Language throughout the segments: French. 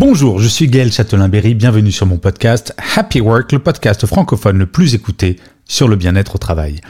Bonjour, je suis Gaël Châtelain-Berry, bienvenue sur mon podcast Happy Work, le podcast francophone le plus écouté sur le bien-être au travail.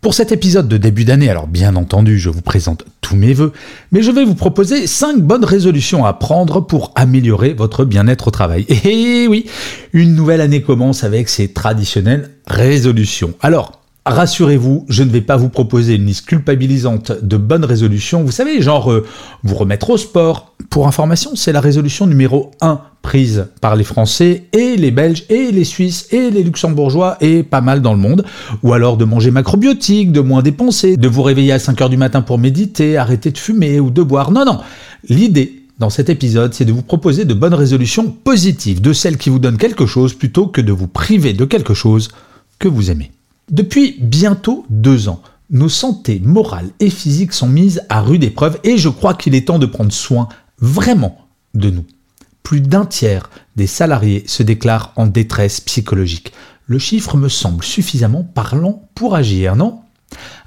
Pour cet épisode de début d'année, alors bien entendu, je vous présente tous mes voeux, mais je vais vous proposer 5 bonnes résolutions à prendre pour améliorer votre bien-être au travail. Et oui, une nouvelle année commence avec ses traditionnelles résolutions. Alors, Rassurez-vous, je ne vais pas vous proposer une liste culpabilisante de bonnes résolutions. Vous savez, genre euh, vous remettre au sport. Pour information, c'est la résolution numéro 1 prise par les Français et les Belges et les Suisses et les Luxembourgeois et pas mal dans le monde. Ou alors de manger macrobiotique, de moins dépenser, de vous réveiller à 5 heures du matin pour méditer, arrêter de fumer ou de boire. Non, non. L'idée dans cet épisode, c'est de vous proposer de bonnes résolutions positives, de celles qui vous donnent quelque chose plutôt que de vous priver de quelque chose que vous aimez. Depuis bientôt deux ans, nos santé morale et physique sont mises à rude épreuve et je crois qu'il est temps de prendre soin vraiment de nous. Plus d'un tiers des salariés se déclarent en détresse psychologique. Le chiffre me semble suffisamment parlant pour agir, non?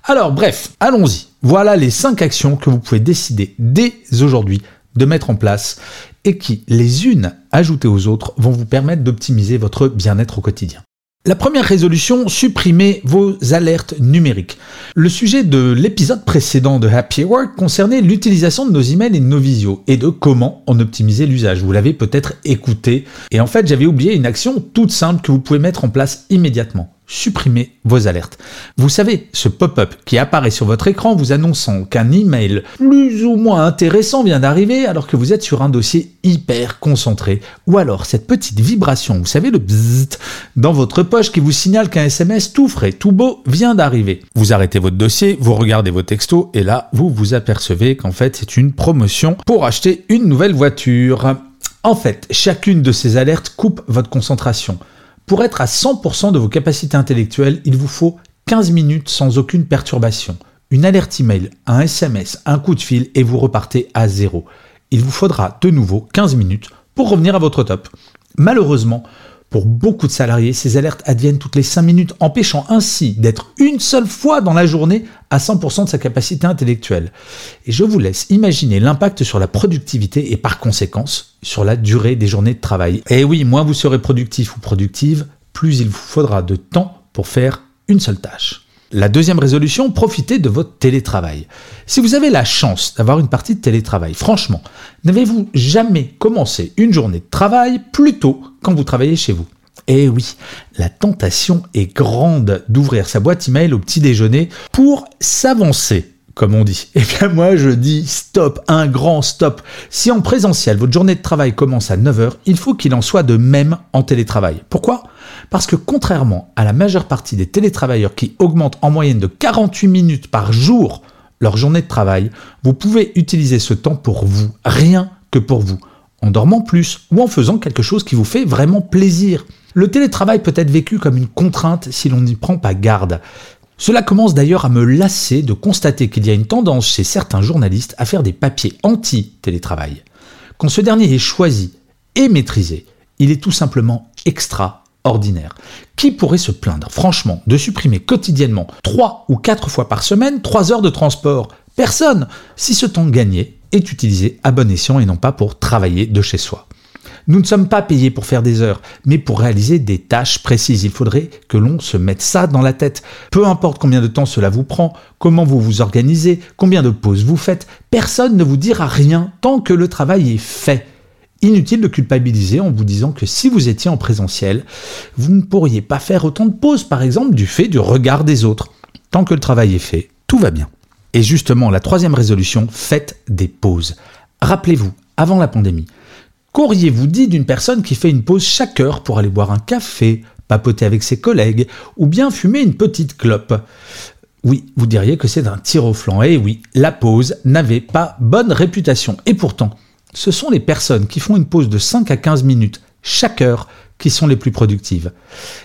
Alors bref, allons-y. Voilà les cinq actions que vous pouvez décider dès aujourd'hui de mettre en place et qui, les unes ajoutées aux autres, vont vous permettre d'optimiser votre bien-être au quotidien. La première résolution, supprimez vos alertes numériques. Le sujet de l'épisode précédent de Happy Work concernait l'utilisation de nos emails et de nos visios et de comment en optimiser l'usage. Vous l'avez peut-être écouté. Et en fait, j'avais oublié une action toute simple que vous pouvez mettre en place immédiatement supprimez vos alertes. Vous savez, ce pop-up qui apparaît sur votre écran vous annonçant qu'un email plus ou moins intéressant vient d'arriver alors que vous êtes sur un dossier hyper concentré. Ou alors cette petite vibration, vous savez le bzzzt dans votre poche qui vous signale qu'un SMS tout frais, tout beau vient d'arriver. Vous arrêtez votre dossier, vous regardez vos textos et là vous vous apercevez qu'en fait c'est une promotion pour acheter une nouvelle voiture. En fait, chacune de ces alertes coupe votre concentration. Pour être à 100% de vos capacités intellectuelles, il vous faut 15 minutes sans aucune perturbation. Une alerte email, un SMS, un coup de fil et vous repartez à zéro. Il vous faudra de nouveau 15 minutes pour revenir à votre top. Malheureusement, pour beaucoup de salariés, ces alertes adviennent toutes les 5 minutes, empêchant ainsi d'être une seule fois dans la journée à 100% de sa capacité intellectuelle. Et je vous laisse imaginer l'impact sur la productivité et par conséquence sur la durée des journées de travail. Et oui, moins vous serez productif ou productive, plus il vous faudra de temps pour faire une seule tâche. La deuxième résolution, profitez de votre télétravail. Si vous avez la chance d'avoir une partie de télétravail, franchement, n'avez-vous jamais commencé une journée de travail plus tôt quand vous travaillez chez vous? Eh oui, la tentation est grande d'ouvrir sa boîte email au petit déjeuner pour s'avancer comme on dit. Eh bien moi je dis stop, un grand stop. Si en présentiel votre journée de travail commence à 9h, il faut qu'il en soit de même en télétravail. Pourquoi? Parce que contrairement à la majeure partie des télétravailleurs qui augmentent en moyenne de 48 minutes par jour leur journée de travail, vous pouvez utiliser ce temps pour vous, rien que pour vous, en dormant plus ou en faisant quelque chose qui vous fait vraiment plaisir. Le télétravail peut être vécu comme une contrainte si l'on n'y prend pas garde. Cela commence d'ailleurs à me lasser de constater qu'il y a une tendance chez certains journalistes à faire des papiers anti-télétravail. Quand ce dernier est choisi et maîtrisé, il est tout simplement extraordinaire. Qui pourrait se plaindre, franchement, de supprimer quotidiennement 3 ou 4 fois par semaine 3 heures de transport? Personne Si ce temps gagné est utilisé à bon escient et non pas pour travailler de chez soi. Nous ne sommes pas payés pour faire des heures, mais pour réaliser des tâches précises. Il faudrait que l'on se mette ça dans la tête. Peu importe combien de temps cela vous prend, comment vous vous organisez, combien de pauses vous faites, personne ne vous dira rien tant que le travail est fait. Inutile de culpabiliser en vous disant que si vous étiez en présentiel, vous ne pourriez pas faire autant de pauses, par exemple, du fait du regard des autres. Tant que le travail est fait, tout va bien. Et justement, la troisième résolution, faites des pauses. Rappelez-vous, avant la pandémie, Qu'auriez-vous dit d'une personne qui fait une pause chaque heure pour aller boire un café, papoter avec ses collègues ou bien fumer une petite clope? Oui, vous diriez que c'est un tir au flanc. Et oui, la pause n'avait pas bonne réputation. Et pourtant, ce sont les personnes qui font une pause de 5 à 15 minutes chaque heure qui sont les plus productives.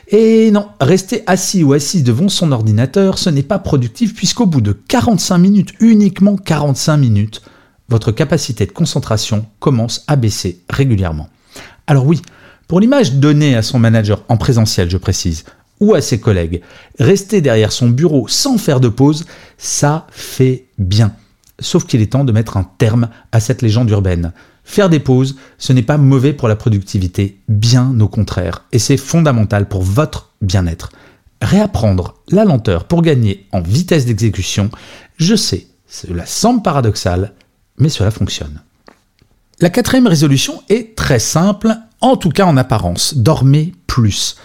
Et non, rester assis ou assise devant son ordinateur, ce n'est pas productif puisqu'au bout de 45 minutes, uniquement 45 minutes, votre capacité de concentration commence à baisser régulièrement. Alors oui, pour l'image donnée à son manager en présentiel, je précise, ou à ses collègues, rester derrière son bureau sans faire de pause, ça fait bien. Sauf qu'il est temps de mettre un terme à cette légende urbaine. Faire des pauses, ce n'est pas mauvais pour la productivité, bien au contraire, et c'est fondamental pour votre bien-être. Réapprendre la lenteur pour gagner en vitesse d'exécution, je sais, cela semble paradoxal, mais cela fonctionne. La quatrième résolution est très simple, en tout cas en apparence, dormez plus.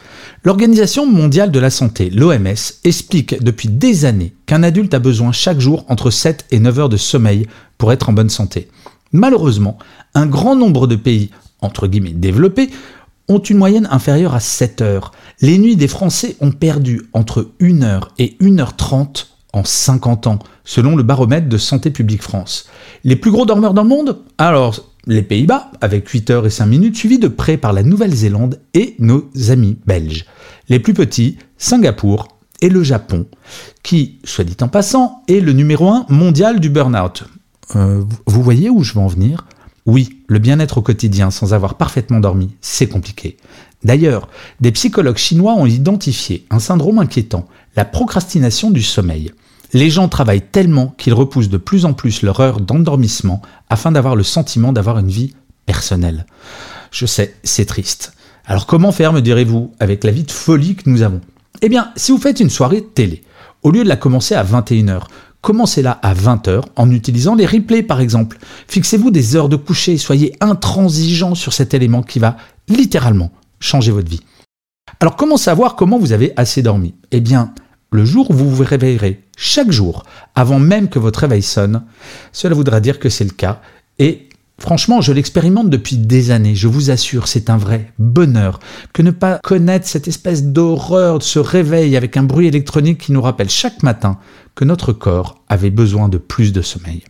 L'Organisation mondiale de la santé, l'OMS, explique depuis des années qu'un adulte a besoin chaque jour entre 7 et 9 heures de sommeil pour être en bonne santé. Malheureusement, un grand nombre de pays, entre guillemets développés, ont une moyenne inférieure à 7 heures. Les nuits des Français ont perdu entre 1 heure et 1 heure 30 en 50 ans, selon le baromètre de Santé publique France. Les plus gros dormeurs dans le monde? Alors, les Pays-Bas, avec 8 heures et 5 minutes, suivis de près par la Nouvelle-Zélande et nos amis belges. Les plus petits, Singapour et le Japon, qui, soit dit en passant, est le numéro 1 mondial du burn-out. Euh, vous voyez où je veux en venir? Oui, le bien-être au quotidien sans avoir parfaitement dormi, c'est compliqué. D'ailleurs, des psychologues chinois ont identifié un syndrome inquiétant, la procrastination du sommeil. Les gens travaillent tellement qu'ils repoussent de plus en plus leur heure d'endormissement afin d'avoir le sentiment d'avoir une vie personnelle. Je sais, c'est triste. Alors comment faire, me direz-vous, avec la vie de folie que nous avons? Eh bien, si vous faites une soirée télé, au lieu de la commencer à 21h, commencez-la à 20h en utilisant les replays par exemple. Fixez-vous des heures de coucher, soyez intransigeant sur cet élément qui va littéralement changer votre vie. Alors comment savoir comment vous avez assez dormi? Eh bien, le jour où vous vous réveillerez chaque jour, avant même que votre réveil sonne, cela voudra dire que c'est le cas. Et franchement, je l'expérimente depuis des années. Je vous assure, c'est un vrai bonheur que ne pas connaître cette espèce d'horreur de ce réveil avec un bruit électronique qui nous rappelle chaque matin que notre corps avait besoin de plus de sommeil.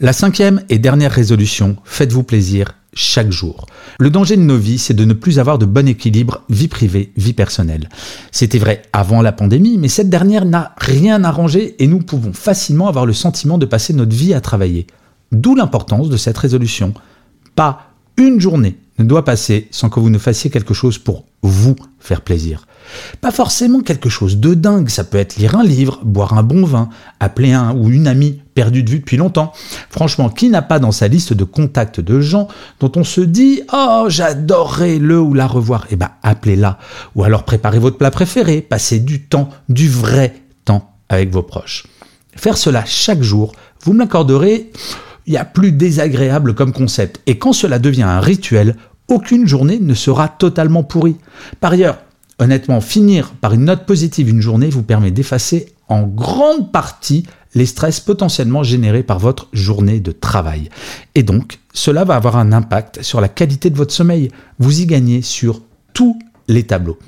La cinquième et dernière résolution, faites-vous plaisir chaque jour. Le danger de nos vies, c'est de ne plus avoir de bon équilibre vie privée, vie personnelle. C'était vrai avant la pandémie, mais cette dernière n'a rien arrangé et nous pouvons facilement avoir le sentiment de passer notre vie à travailler. D'où l'importance de cette résolution. Pas une journée ne doit passer sans que vous ne fassiez quelque chose pour vous faire plaisir. Pas forcément quelque chose de dingue, ça peut être lire un livre, boire un bon vin, appeler un ou une amie perdue de vue depuis longtemps. Franchement, qui n'a pas dans sa liste de contacts de gens dont on se dit "Oh, j'adorerais le ou la revoir." Eh ben, appelez-la ou alors préparez votre plat préféré, passez du temps, du vrai temps avec vos proches. Faire cela chaque jour, vous me l'accorderez, il y a plus désagréable comme concept et quand cela devient un rituel, aucune journée ne sera totalement pourrie. Par ailleurs, honnêtement, finir par une note positive une journée vous permet d'effacer en grande partie les stress potentiellement générés par votre journée de travail. Et donc, cela va avoir un impact sur la qualité de votre sommeil. Vous y gagnez sur tous les tableaux.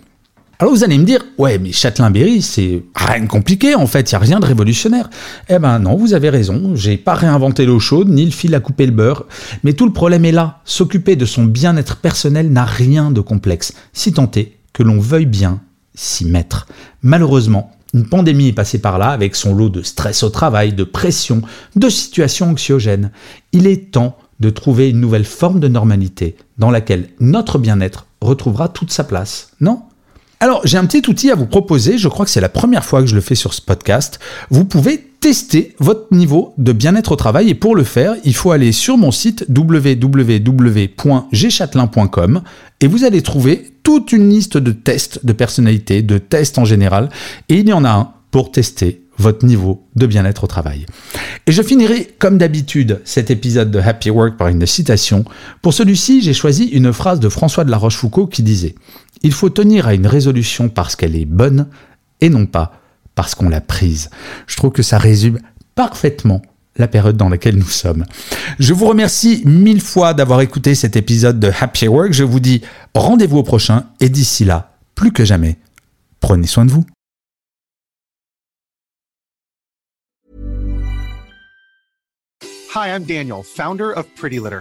Alors vous allez me dire, ouais, mais Châtelain-Berry, c'est rien de compliqué, en fait, il n'y a rien de révolutionnaire. Eh ben non, vous avez raison, j'ai pas réinventé l'eau chaude, ni le fil à couper le beurre, mais tout le problème est là. S'occuper de son bien-être personnel n'a rien de complexe, si tant est que l'on veuille bien s'y mettre. Malheureusement, une pandémie est passée par là avec son lot de stress au travail, de pression, de situations anxiogènes. Il est temps de trouver une nouvelle forme de normalité dans laquelle notre bien-être retrouvera toute sa place, non? Alors, j'ai un petit outil à vous proposer. Je crois que c'est la première fois que je le fais sur ce podcast. Vous pouvez tester votre niveau de bien-être au travail et pour le faire, il faut aller sur mon site www.gchatelain.com et vous allez trouver toute une liste de tests de personnalité, de tests en général et il y en a un pour tester votre niveau de bien-être au travail. Et je finirai comme d'habitude cet épisode de Happy Work par une citation. Pour celui-ci, j'ai choisi une phrase de François de la Rochefoucauld qui disait il faut tenir à une résolution parce qu'elle est bonne et non pas parce qu'on l'a prise. Je trouve que ça résume parfaitement la période dans laquelle nous sommes. Je vous remercie mille fois d'avoir écouté cet épisode de Happy Work. Je vous dis rendez-vous au prochain et d'ici là, plus que jamais, prenez soin de vous. Hi, I'm Daniel, founder of Pretty Litter.